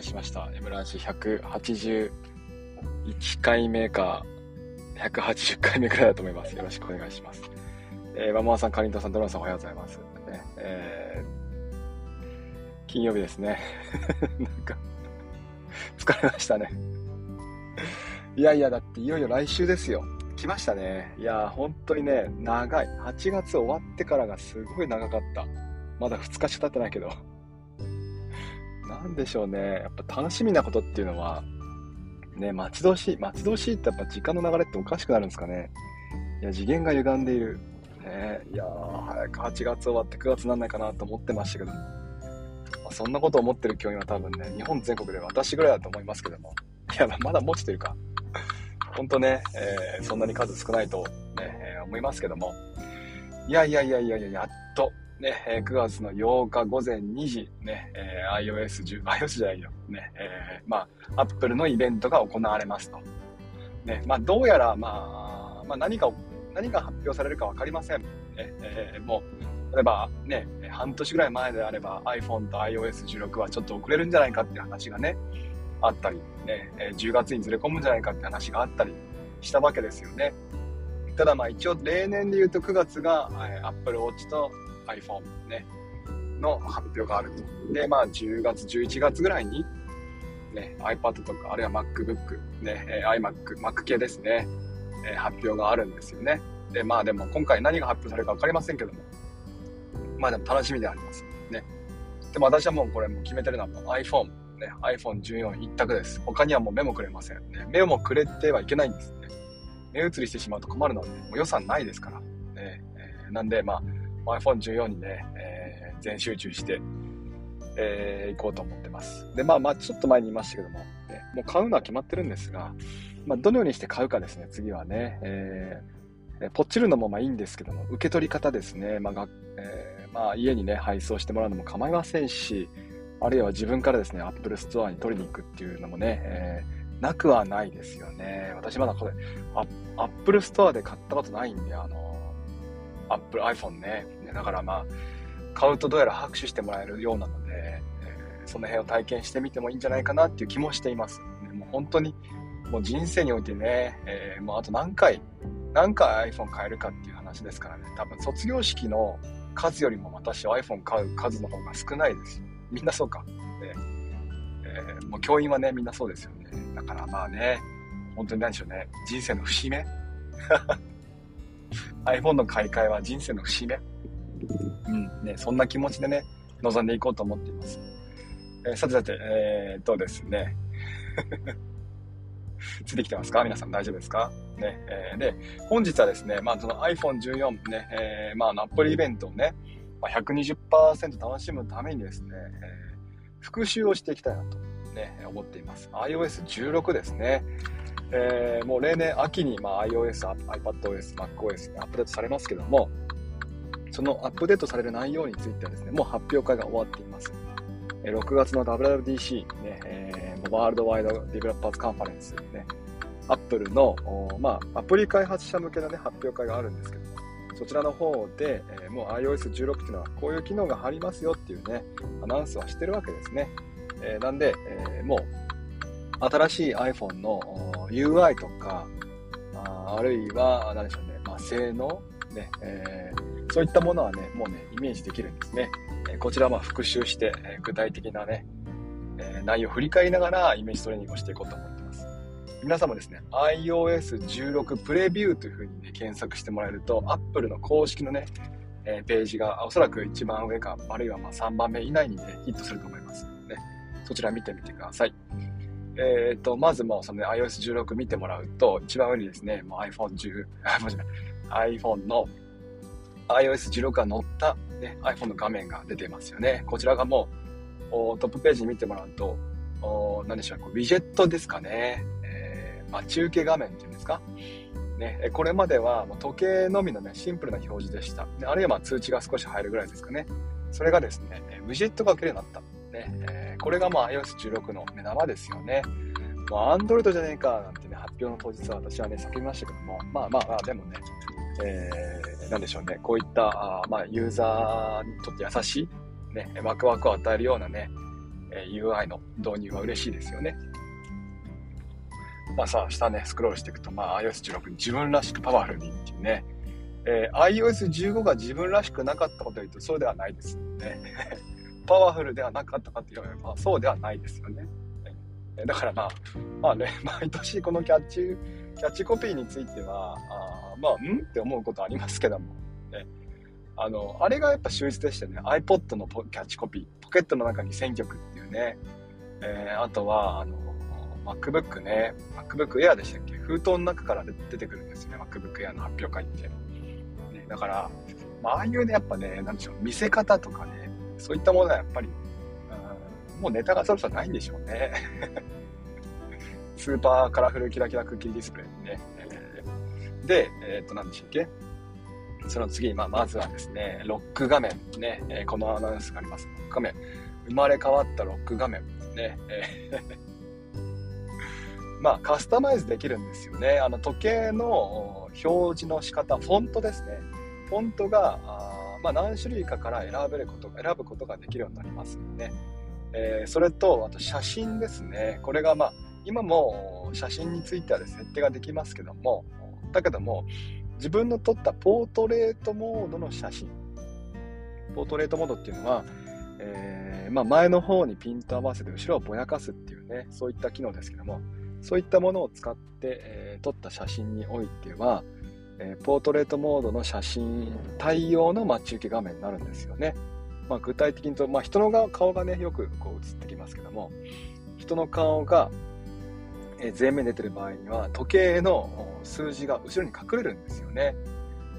いしました。M ラジ181回目か、180回目くらいだと思います。よろしくお願いします。えー、ママさん、かりんとうさん、ドランさんおはようございます。ねえー、金曜日ですね。なんか、疲れましたね。いやいや、だっていよいよ来週ですよ。来ましたね。いや、本当にね、長い。8月終わってからがすごい長かった。まだ2日しか経ってないけど。なんでしょうね。やっぱ楽しみなことっていうのは、ね、待ち遠しい。待ち遠しいってやっぱ時間の流れっておかしくなるんですかね。いや、次元が歪んでいる。ね、いや、早く8月終わって9月なんないかなと思ってましたけども。まあ、そんなこと思ってる教員は多分ね、日本全国で私ぐらいだと思いますけども。いや、まだもうちといるか。ほんとね、えー、そんなに数少ないと、ね、え、思いますけども。いやいやいやいやいや、やっね、9月の8日午前2時、ね、え、iOS10、iOS じゃないよ、ね、えー、まあ、Apple のイベントが行われますと。ね、まあ、どうやら、まあ、まあ、何か、何が発表されるか分かりません。ね、えー、もう、例えばね、半年ぐらい前であれば iPhone と iOS16 はちょっと遅れるんじゃないかっていう話がね、あったり、ね、10月にずれ込むんじゃないかって話があったりしたわけですよね。ただまあ一応例年で言うと9月が Apple Watch と iPhone ね、の発表があると。で、まあ、10月、11月ぐらいに、ね、iPad とか、あるいは MacBook、ね、iMac、Mac 系ですね、え発表があるんですよね。で、まあでも今回何が発表されるか分かりませんけども、まあでも楽しみであります。ね。でも私はもうこれもう決めてるのはもう iPhone、ね、iPhone14 一択です。他にはもう目もくれません。ね、目もくれてはいけないんですね。目移りしてしまうと困るので、もう予算ないですから。ねえー、なんで、まあ、iPhone14 にね、えー、全集中して、えー、行こうと思ってます。で、まあまあ、ちょっと前に言いましたけども、ね、もう買うのは決まってるんですが、まあ、どのようにして買うかですね、次はね、えー、ポチるのもまあいいんですけども、受け取り方ですね、まあがえー、まあ、家にね、配送してもらうのも構いませんし、あるいは自分からですね、Apple Store に取りに行くっていうのもね、えー、なくはないですよね。私まだこれ、Apple Store で買ったことないんで、あの、Apple iPhone ね。だからまあ、買うとどうやら拍手してもらえるようなので、えー、その辺を体験してみてもいいんじゃないかなっていう気もしています。もう本当に、もう人生においてね、えー、もうあと何回、何回 iPhone 買えるかっていう話ですからね、多分卒業式の数よりも私は iPhone 買う数の方が少ないです。みんなそうか。ねえー、もう教員はね、みんなそうですよね。だからまあね、本当に何でしょうね、人生の節目 iPhone の買い替えは人生の節目。うんね、そんな気持ちでね、臨んでいこうと思っています。えー、さてさて、えー、っとですね。ついてきてますか？皆さん大丈夫ですか？ね、えー、で、本日はですね、まあ、その iPhone14 ね、えー、まあ、アップルイベントをね、まあ、120%楽しむためにですね、えー、復習をしていきたいなと、ね、思っています。iOS16 ですね。えー、もう例年秋に、まあ、iOS、iPadOS、MacOS にアップデートされますけども、そのアップデートされる内容についてはですね、もう発表会が終わっています。6月の WWDC、ね、えー、ワールドワイドディベロッパーズカンファレンス、ね、アップルの、まあ、アプリ開発者向けの、ね、発表会があるんですけども、そちらの方で、えー、もう iOS16 っていうのはこういう機能が入りますよっていうね、アナウンスはしてるわけですね。えー、なんで、えー、もう新しい iPhone の UI とか、ああるいは、何でしょうね、まあ、性能、ねえー、そういったものはね、もうね、イメージできるんですね。え、こちらはま復習して、え、具体的なね、え内容を振り返りながらイメージトレーニングをしていこうと思っています。皆さんもですね、iOS16 プレビューというふうに、ね、検索してもらえると、Apple の公式のね、えページがおそらく一番上か、あるいはま3番目以内にね、ヒットすると思いますので、ね、そちら見てみてください。えっ、ー、と、まずもうその、ね、iOS16 見てもらうと、一番上にですね、もう iPhone10、iPhone の iOS16 が載った、ね、iPhone の画面が出てますよね。こちらがもう、トップページに見てもらうと、お何でしょう、こうウィジェットですかね。えー、まあ、中継画面っていうんですか。ね、これまではもう時計のみのね、シンプルな表示でした。あるいはま通知が少し入るぐらいですかね。それがですね、ウィジェットが受けるようになった。ね、えー、これがまあ iOS16 の目玉ですよね。まあ、Android じゃねえかなんてね、発表の当日は私はね、叫びましたけども、まあまあまあ、でもね、えー、なんでしょうね、こういった、あまあ、ユーザーにとって優しい、ね、ワクワクを与えるようなね、え UI の導入は嬉しいですよね。まあさ、下ね、スクロールしていくと、まあ iOS16 に自分らしくパワフルにっていうね、えー、iOS15 が自分らしくなかったことを言うとそうではないですよね。パワフルではなかったかって言われば、そうではないですよね。だからまあ、まあね、毎年このキャッチ、キャッチコピーについては、あまあ、んって思うことありますけども、ね、あの、あれがやっぱ秀逸でしたね。iPod のキャッチコピー、ポケットの中に1000曲っていうね、えー、あとは、あの、MacBook ね、MacBook Air でしたっけ？封筒の中から出てくるんですよね、MacBook Air の発表会って。ね、だから、まあ、ああいうね、やっぱね、なんでしょう、見せ方とかね、そういったものはやっぱり、うんもうネタがそろそろないんでしょうね。スーパーカラフルキラキラクッキーディスプレイね。で、えー、と、何でしたっけ？その次、まあ、まずはですね、ロック画面ね、えー、このアナウンスがあります。ロック画面。生まれ変わったロック画面ね。えー まあ、カスタマイズできるんですよね。あの時計の表示の仕方、フォントですね。フォントが、あまあ、何種類かから選べること選ぶことができるようになりますので、ね、えー、それと、あと写真ですね。これが、まあ、今も写真については、設定ができますけども、だけども、自分の撮ったポートレートモードの写真。ポートレートモードっていうのは、えー、まあ、前の方にピント合わせて後ろをぼやかすっていうね、そういった機能ですけども、そういったものを使って、えー、撮った写真においては、えー、ポートレートモードの写真対応の待ち受け画面になるんですよね。まあ、具体的にと、まあ、人の顔がね、よくこう映ってきますけども、人の顔が、前面出てる場合には、時計の数字が後ろに隠れるんですよね。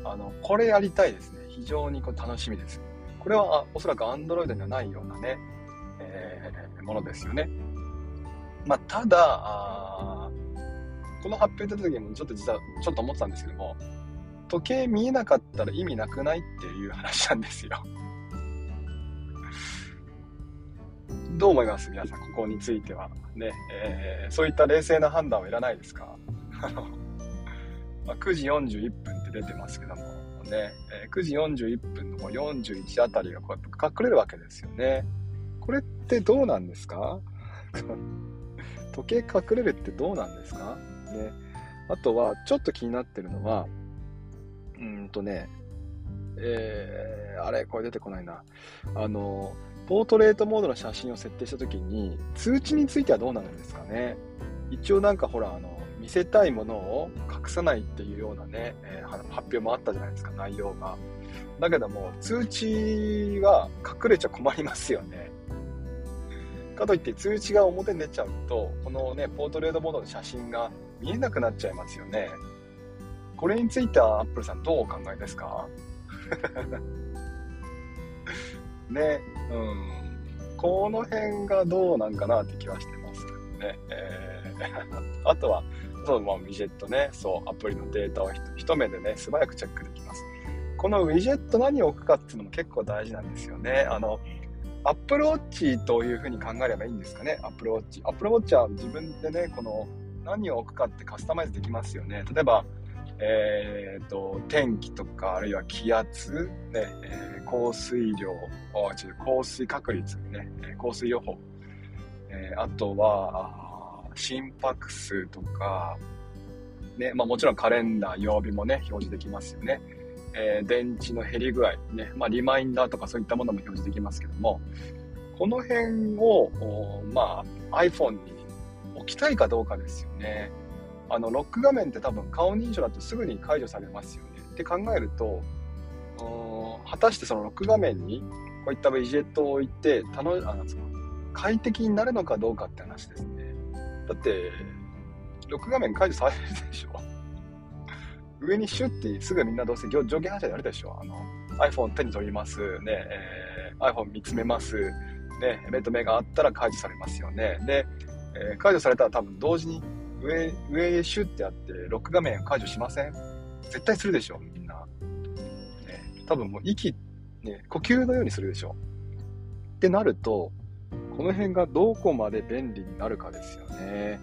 あの、これやりたいですね。非常にこう楽しみです。これはおそらく Android にはないようなね、えー、ものですよね。まあ、ただこの発表出た時もちょっと実はちょっと思ってたんですけども時計見えなかったら意味なくないっていう話なんですよどう思います？皆さんここについては。ね、えー、そういった冷静な判断はいらないですか、まあ、9時41分って出てますけども。ね、えー、9時41分の41あたりがこうやって隠れるわけですよね。これってどうなんですか？時計隠れるってどうなんですか？ね。あとは、ちょっと気になってるのは、うんとね、えー、あれこれ出てこないな。あの、ポートレートモードの写真を設定したときに、通知についてはどうなるんですかね？一応なんかほら、あの、見せたいものを隠さないっていうようなね、えー、発表もあったじゃないですか、内容が。だけども、通知は隠れちゃ困りますよね。かといって通知が表に出ちゃうと、このね、ポートレートモードの写真が見えなくなっちゃいますよね。これについてはアップルさんどうお考えですか？ね、うん。この辺がどうなんかなって気はしてますけどね。えー、あとは、そう、まあ、ウィジェットね、そう、アプリのデータを一目でね、素早くチェックできます。このウィジェット何を置くかっていうのも結構大事なんですよね。あの、アップルウォッチというふうに考えればいいんですかね、アップルウォッチ。アップルウォッチは自分でね、この何を置くかってカスタマイズできますよね。例えば、えーと、天気とか、あるいは気圧、ねえー、降水量、降水確率、ね、降水予報、えー、あとは心拍数とか、ねまあ、もちろんカレンダー、曜日もね、表示できますよね。えー、電池の減り具合、ね、まあ、リマインダーとかそういったものも表示できますけども、この辺を、まあ、iPhone に置きたいかどうかですよね。あの、ロック画面って多分顔認証だとすぐに解除されますよね。って考えると、果たしてそのロック画面にこういったウィジェットを置いて、楽あの快適になるのかどうかって話ですね。だって、ロック画面解除されるでしょ。上にシュッてすぐみんなどうせ上下反射でやるでしょ。あの iPhone 手に取ります、ねえー、iPhone 見つめます、ね、目と目があったら解除されますよね。で、えー、解除されたら多分同時に上上へシュッてやってロック画面解除しません？絶対するでしょ、みんな。ね、多分もう息、ね、呼吸のようにするでしょ。ってなると、この辺がどこまで便利になるかですよね。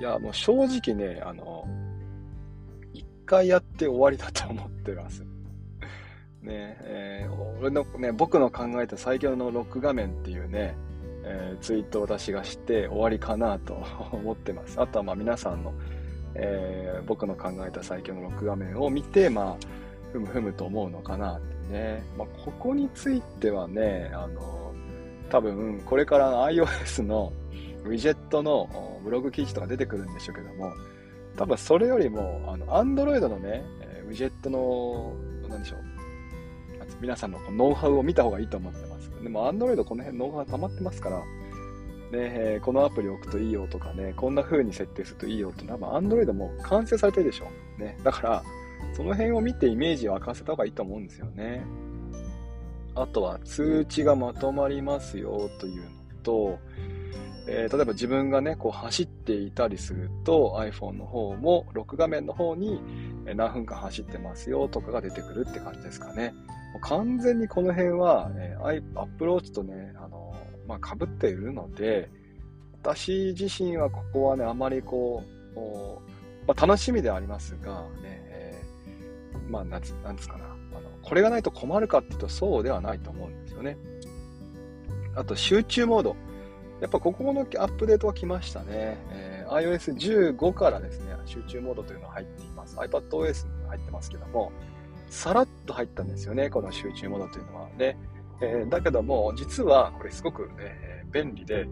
いや、もう正直ね、あの、一回やって終わりだと思ってます。ねえー、俺のね、僕の考えた最強のロック画面っていうね、えー、ツイートを私がして終わりかなと 思ってます。あとはまあ皆さんの、えー、僕の考えた最強の録画面を見て、まあ、ふむふむと思うのかなってね。まあ、ここについてはね、あの、多分、これから iOS のウィジェットのブログ記事とか出てくるんでしょうけども、多分それよりも、あの、Android のね、ウィジェットの、なんでしょう、皆さんのノウハウを見た方がいいと思ってます。でも、Android この辺ノウハウ溜まってますから、ね、えー、このアプリ置くといいよとかね、こんな風に設定するといいよっていうのは、Android も完成されてるでしょ。ね。だから、その辺を見てイメージを沸かせた方がいいと思うんですよね。あとは、通知がまとまりますよというのと、えー、例えば自分がね、こう走っていたりすると iPhone の方も、ロック画面の方に何分間走ってますよとかが出てくるって感じですかね。完全にこの辺は、えー、Apple Watch とね、あのまあ、被っているので、私自身はここはね、あまりこう、まあ、楽しみではありますが、ね、えー、まあ、なんつ、なんですかな。あの、これがないと困るかっていうとそうではないと思うんですよね。あと、集中モード。やっぱここのアップデートが来ましたね。えー、iOS15 からですね、集中モードというのが入っています。iPadOS に入ってますけども、さらっと入ったんですよね、この集中モードというのは。で、えー、だけども、実はこれすごく、ね、便利で、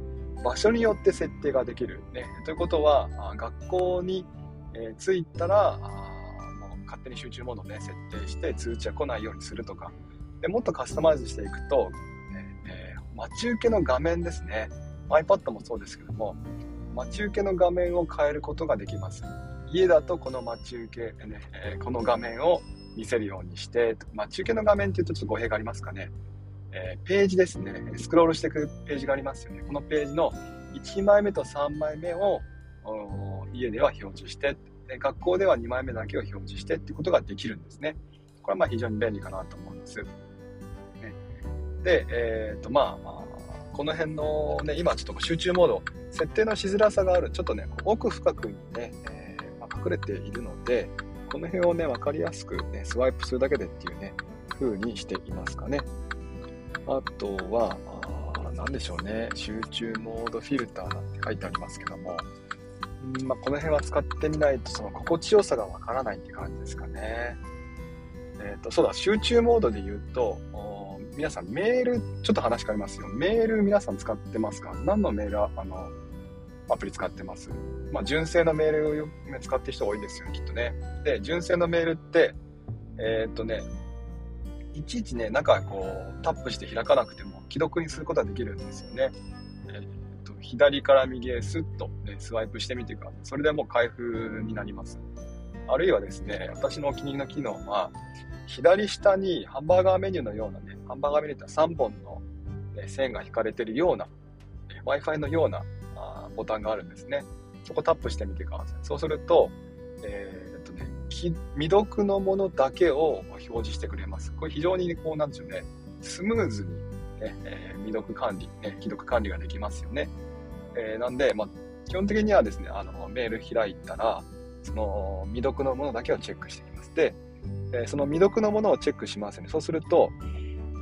場所によって設定ができる。ね、ということは、学校に、えー、着いたら、もう勝手に集中モードをね、設定して通知が来ないようにするとか、でもっとカスタマイズしていくと、えー、待ち受けの画面ですね。iPad もそうですけども、待ち受けの画面を変えることができます。家だとこの待ち受け、ね、この画面を見せるようにして、待ち受けの画面っていうとちょっと語弊がありますかね。えー、ページですね。スクロールしていくページがありますよね。このページの1枚目と3枚目を家では表示してで、学校では2枚目だけを表示してっていうことができるんですね。これはまあ非常に便利かなと思うんです。ね、で、えっ、ー、とまあ、この辺のね、今ちょっと集中モード、設定のしづらさがある、ちょっとね、奥深くにね、えー、まあ、隠れているので、この辺をね、わかりやすくね、スワイプするだけでっていうね、風にしていますかね。あとは、何でしょうね、集中モードフィルターなんて書いてありますけども、んまあ、この辺は使ってみないと、その心地よさがわからないって感じですかね。えっ、ー、と、そうだ、集中モードで言うと、皆さんメール、ちょっと話変わりますよ。メール皆さん使ってますか？何のメールあの、アプリ使ってますまあ、純正のメールを使ってる人多いですよ、きっとね。で、純正のメールって、えー、っとね、いちいちね、中こう、タップして開かなくても、既読にすることができるんですよね。えー、っと、左から右へスッと、ね、スワイプしてみてください。それでもう開封になります。あるいはですね、私のお気に入りの機能は、左下にハンバーガーメニューのようなね、ハンバーガーメニューって3本の、ね、線が引かれてるような、Wi-Fi のようなボタンがあるんですね。そこタップしてみてください。そうすると、えー、っとね、未読のものだけを表示してくれます。これ非常にこうなんでしょうね、スムーズに、ねえー、未読管理、ね、既読管理ができますよね。えー、なんで、まあ、基本的にはですね、あのメール開いたら、その未読のものだけをチェックしていきます。で、えー、その未読のものをチェックしますね。そうすると、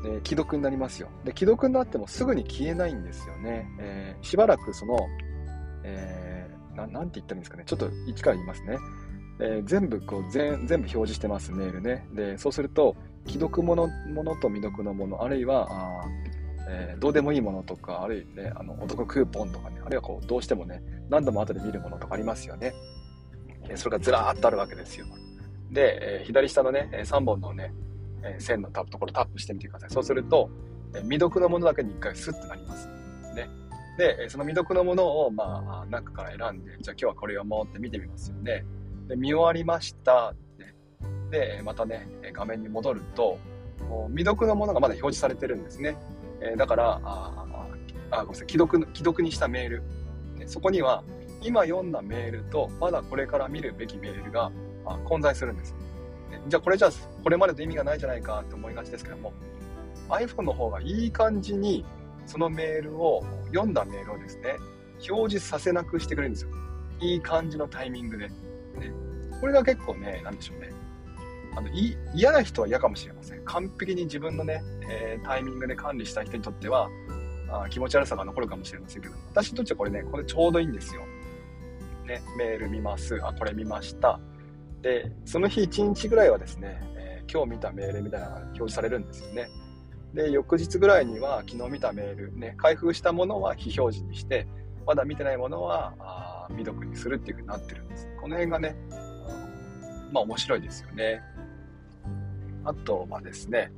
えー、既読になりますよ。で、既読になってもすぐに消えないんですよね。えー、しばらくその、えー、ななんて言ったらいいんですかね。ちょっと一から言いますね。えー、全部こう全、全部表示してます、メールね。で、そうすると、既読ものものと未読のもの、あるいは、あえー、どうでもいいものとか、あるいはね、あの、お得クーポンとかね、あるいはこう、どうしてもね、何度も後で見るものとかありますよね。え、それがずらーっとあるわけですよ。で、えー、左下のね、3本のね、え線のところタップしてみてください。そうすると、え未読のものだけに1回スッとなります。ね。で、その未読のものを、まあ、中から選んで、じゃあ今日はこれ読もうって見てみますよね。で、見終わりましたって。で、またね、画面に戻ると、未読のものがまだ表示されてるんですね。えだから、ああ、ごめんなさい、既読、既読にしたメール。そこには、今読んだメールと、まだこれから見るべきメールが混在するんです。じゃあこれじゃあこれまでと意味がないじゃないかって思いがちですけども iPhone の方がいい感じにそのメールを読んだメールをですね表示させなくしてくれるんですよいい感じのタイミングで、ね、これが結構ね何でしょうねあの嫌な人は嫌かもしれません完璧に自分のね、えー、タイミングで管理した人にとってはあ気持ち悪さが残るかもしれませんけど、私にとってはこれね、これちょうどいいんですよ。ね、メール見ます。あ、これ見ました。で、その日1日ぐらいはですね、えー、今日見たメールみたいなのが表示されるんですよね。で、翌日ぐらいには昨日見たメール、ね、開封したものは非表示にして、まだ見てないものはあ未読にするっていう風になってるんです。この辺がね、まあ面白いですよね。あとはですね、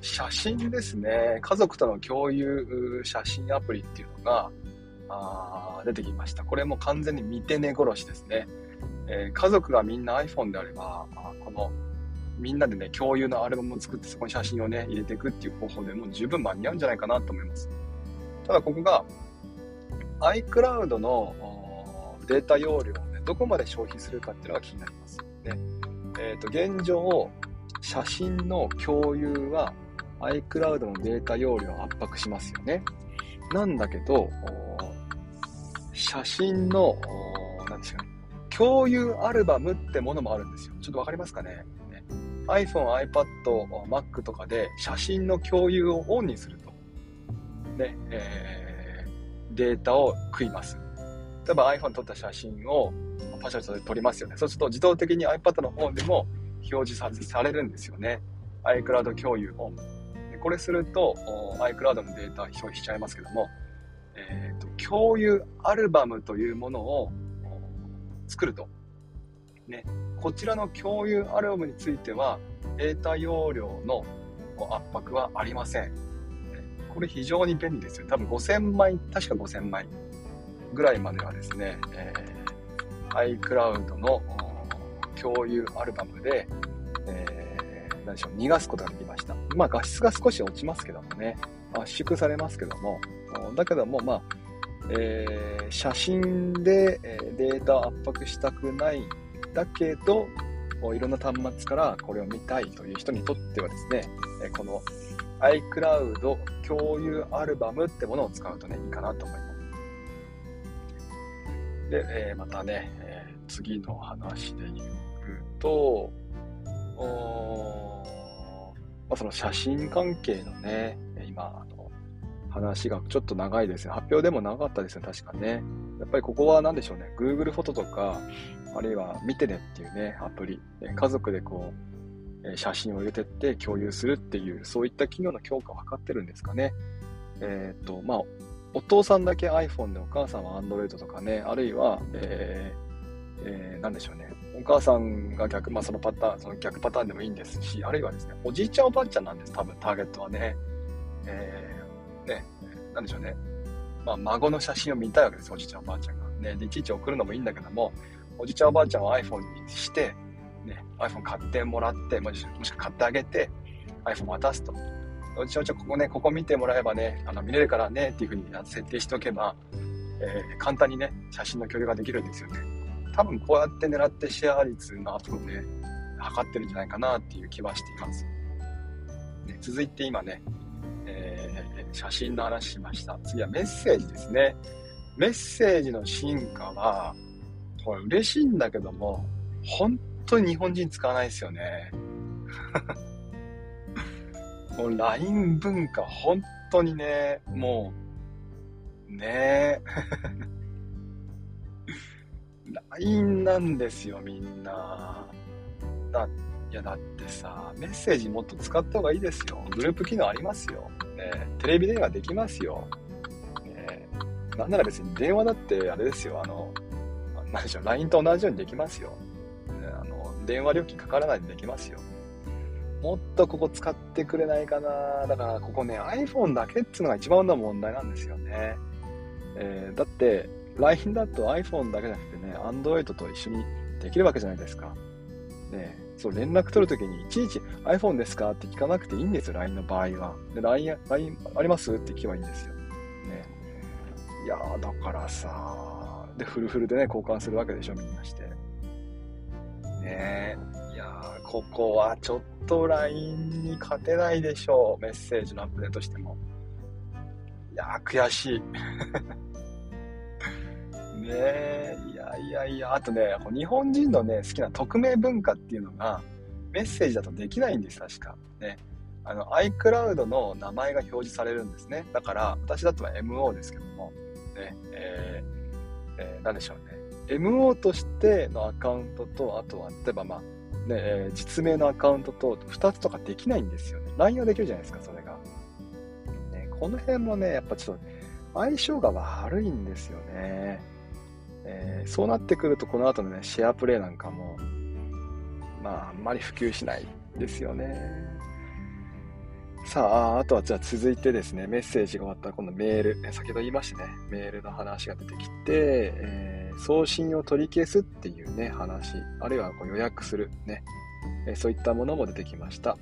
写真ですね。家族との共有写真アプリっていうのがあ出てきました。これも完全に見て寝殺しですね。えー、家族がみんな iPhone であれば、あこのみんなでね、共有のアルバムを作ってそこに写真をね、入れていくっていう方法でもう十分間に合うんじゃないかなと思います。ただここが iCloud のデータ容量をね、どこまで消費するかっていうのが気になります。ねえー、と現状、写真の共有は iCloud のデータ容量を圧迫しますよね。なんだけど、写真の、何でしょうね、共有アルバムってものもあるんですよ。ちょっとわかりますかね？iPhone、iPad、Mac とかで写真の共有をオンにすると、ね、えー、データを食います。例えば iPhone 撮った写真をパシャパシャ撮りますよね。そうすると自動的に iPad の方でも表示されるんですよね。iCloud 共有オン。これすると iCloud のデータ表示しちゃいますけども、えーと、共有アルバムというものを作ると。ね、こちらの共有アルバムについてはデータ容量の圧迫はありません。これ非常に便利ですよ。多分5000枚、確か5000枚ぐらいまではですね、えー、iCloud の共有アルバムで、えー、何でしょう、逃がすことができました。まあ画質が少し落ちますけどもね、圧縮されますけども、だけども、まあ、えー、写真で、データ圧迫したくないだけど、いろんな端末からこれを見たいという人にとってはですね、この iCloud 共有アルバムってものを使うとね、いいかなと思います。で、えー、またね、えー、次の話で言うと、まあ、その写真関係のね、今、あの話がちょっと長いですね。発表でも長かったですね、確かね。やっぱりここは何でしょうね、Google フォトとか、あるいは見てねっていうね、アプリ、家族でこう、写真を入れてって共有するっていう、そういった企業の強化を図ってるんですかね。えっ、と、まあ、お父さんだけ iPhone でお母さんは Android とかね、あるいは、えー、えー、なんでしょうね。お母さんが逆、まあそのパターン、その逆パターンでもいいんですし、あるいはですね、おじいちゃんおばあちゃんなんです、多分ターゲットはね。えー、ね、なでしょうね。まあ孫の写真を見たいわけです、おじいちゃんおばあちゃんが。ね、いちいち送るのもいいんだけども、おじちゃんおばあちゃんを iPhone にして、ね、iPhone 買ってもらって、もしもしくは買ってあげて、iPhone 渡すと。おじいちゃんここね、ここ見てもらえばね、あの見れるからねっていうふうに設定しておけば、えー、簡単にね、写真の共有ができるんですよね。多分こうやって狙ってシェア率のアップをね、測ってるんじゃないかなっていう気はしています。ね、続いて今ね、えー、写真の話しました。次はメッセージですね。メッセージの進化は、これ嬉しいんだけども、本当に日本人使わないですよね。もう LINE 文化、本当にね、もう、ねえ LINE なんですよ、みんな。だ、いや、だってさ、メッセージもっと使った方がいいですよ。グループ機能ありますよ。ね、テレビ電話できますよ。ね、なんなら別に電話だってあれですよ、あの、なんでしょう、LINE と同じようにできますよ。あの、電話料金かからないでできますよ。もっとここ使ってくれないかな。だからここね、iPhone だけっていうのが一番の問題なんですよね。えー、だって、LINE だと iPhone だけじゃなくてね、Android と一緒にできるわけじゃないですか。ねそう、連絡取るときにいちいち iPhone ですかって聞かなくていいんですよ、LINE の場合は。で、LINE、LINE ありますって聞けばいいんですよ。ね。いやー、だからさで、フルフルでね、交換するわけでしょ、みんなして。ねえ。いやー、ここはちょっと LINE に勝てないでしょう。メッセージのアップデートしても。いやー、悔しい。ねえ、いやいやいや、あとね、日本人のね、好きな匿名文化っていうのが、メッセージだとできないんです、確か。ね。あの iCloud の名前が表示されるんですね。だから、私だとは MO ですけども、ね、何でしょうね。MO としてのアカウントと、あとは、例えばまあ、ね、えー、実名のアカウントと2つとかできないんですよね。LINE はできるじゃないですか、それが。ね、この辺もね、やっぱちょっと相性が悪いんですよね。えー、そうなってくると、この後のね、シェアプレイなんかも、まあ、あんまり普及しないですよね。さあ、あとはじゃあ続いてですね、メッセージが終わったら今度メール、先ほど言いましたね、メールの話が出てきて、えー、送信を取り消すっていうね、話、あるいはこう予約するね、えー、そういったものも出てきました。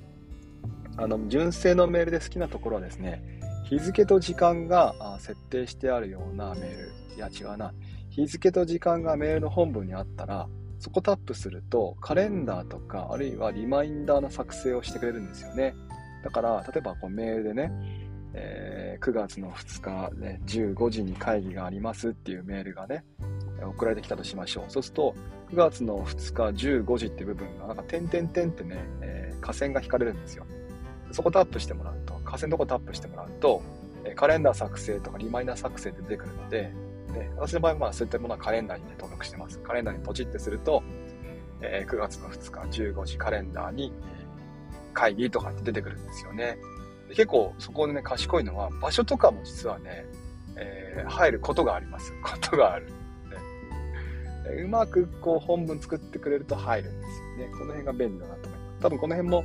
あの、純正のメールで好きなところはですね、日付と時間が設定してあるようなメール、いや違うな、日付と時間がメールの本文にあったら、そこタップすると、カレンダーとか、あるいはリマインダーの作成をしてくれるんですよね。だから、例えばこうメールでね、えー、9月の2日、ね、15時に会議がありますっていうメールがね、送られてきたとしましょう。そうすると、9月の2日15時って部分が、なんか点々点ってね、えー、下線が引かれるんですよ。そこタップしてもらうと、下線のとこタップしてもらうと、カレンダー作成とかリマイナー作成って出てくるので、で私の場合はそういったものはカレンダーに、ね、登録してます。カレンダーにポチってすると、えー、9月の2日15時カレンダーに、会議とかって出てくるんですよね。結構そこでね、賢いのは、場所とかも実はね、えー、入ることがあります。ことがある。ね、うまくこう本文作ってくれると入るんですよね。この辺が便利だなと思います。多分この辺も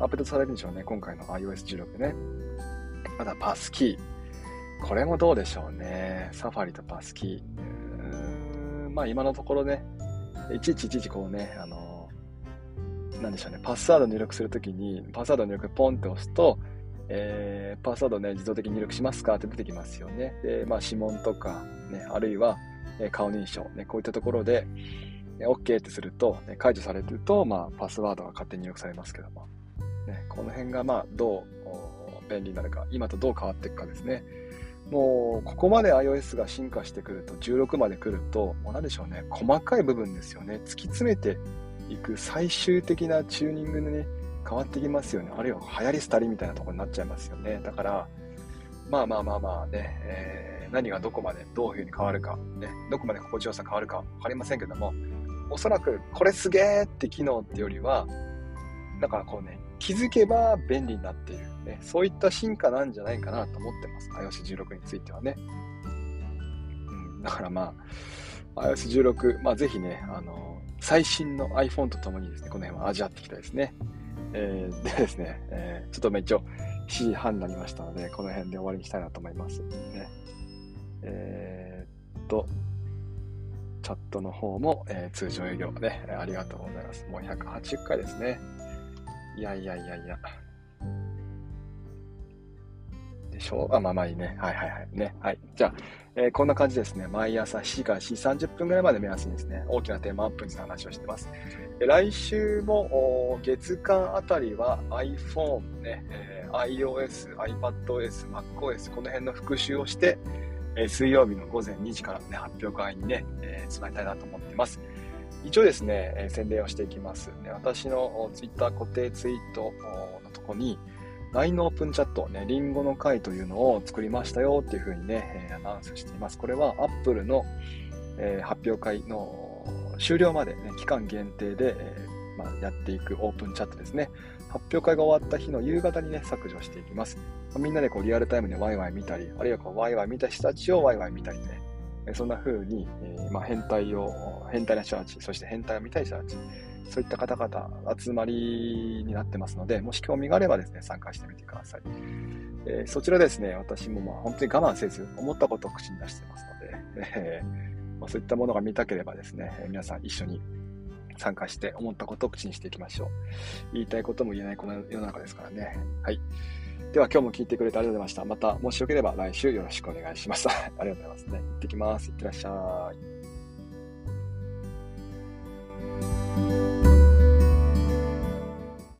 アップデートされるんでしょうね。今回の iOS16 でね。まだパスキー。これもどうでしょうね。サファリとパスキー。うーんまあ今のところね、いちいちいちいちこうね、あのなんでしょうね、パスワード入力するときに、パスワード入力ポンって押すと、えー、パスワードね、自動的に入力しますかって出てきますよね。で、まあ、指紋とか、ね、あるいは、え顔認証、ね、こういったところで、ね、OK ってすると、ね、解除されてると、まあ、パスワードが勝手に入力されますけども、ね、この辺が、まあ、どう便利になるか、今とどう変わっていくかですね。もう、ここまで iOS が進化してくると、16まで来ると、もう何でしょうね、細かい部分ですよね。突き詰めていく最終的なチューニングでね、変わってきますよね。あるいは流行り廃りみたいなとこになっちゃいますよね。だから、まあまあまあまあね、えー、何がどこまでどういうふうに変わるか、ね、どこまで心地よさ変わるか分かりませんけども、おそらくこれすげーって機能ってよりは、だからこうね、気づけば便利になっている、ね、そういった進化なんじゃないかなと思ってます。iOS16 についてはね。うん、だからまあ、iOS16、まあぜひね、あの最新の iPhone とともにですね、この辺は味わっていきたいですね。えー、でですね、えー、ちょっとめっちゃ7時半になりましたので、この辺で終わりにしたいなと思います。ね、えー、っと、チャットの方も、えー、通常営業ね、ありがとうございます。もう180回ですね。いやいやいやいや。でしょうあ、まあまあいいね。はいはいはい。ね。はい。じゃあ、えー、こんな感じですね。毎朝7時から4時30分ぐらいまで目安にですね、大きなテーマアップについて話をしてます。え来週も月間あたりは iPhone、ねえー、iOS、iPadOS、MacOS、この辺の復習をして、えー、水曜日の午前2時から、ね、発表会にね、えー、備えたいなと思っています。一応ですね、えー、宣伝をしていきます。ね、私の Twitter 固定ツイートのとこに、LINE のオープンチャット、ね、リンゴの会というのを作りましたよっていうふうにね、えー、アナウンスしています。これは Apple の、えー、発表会の終了まで、ね、期間限定で、えー、まあ、やっていくオープンチャットですね。発表会が終わった日の夕方にね、削除していきます。みんなでこうリアルタイムでワイワイ見たり、あるいはこうワイワイ見た人たちをワイワイ見たりね、そんな風に、えー、まあ、変態を、変態な人たち、そして変態を見たい人たち、そういった方々集まりになってますので、もし興味があればですね、参加してみてください。えー、そちらですね、私もまあ本当に我慢せず、思ったことを口に出してますので、えー、まあ、そういったものが見たければですね、皆さん一緒に参加して思ったことを口にしていきましょう。言いたいことも言えないこの世の中ですからね。はい。では今日も聞いてくれてありがとうございました。また、もしよければ来週よろしくお願いします。ありがとうございますね。行ってきます。いってらっしゃい。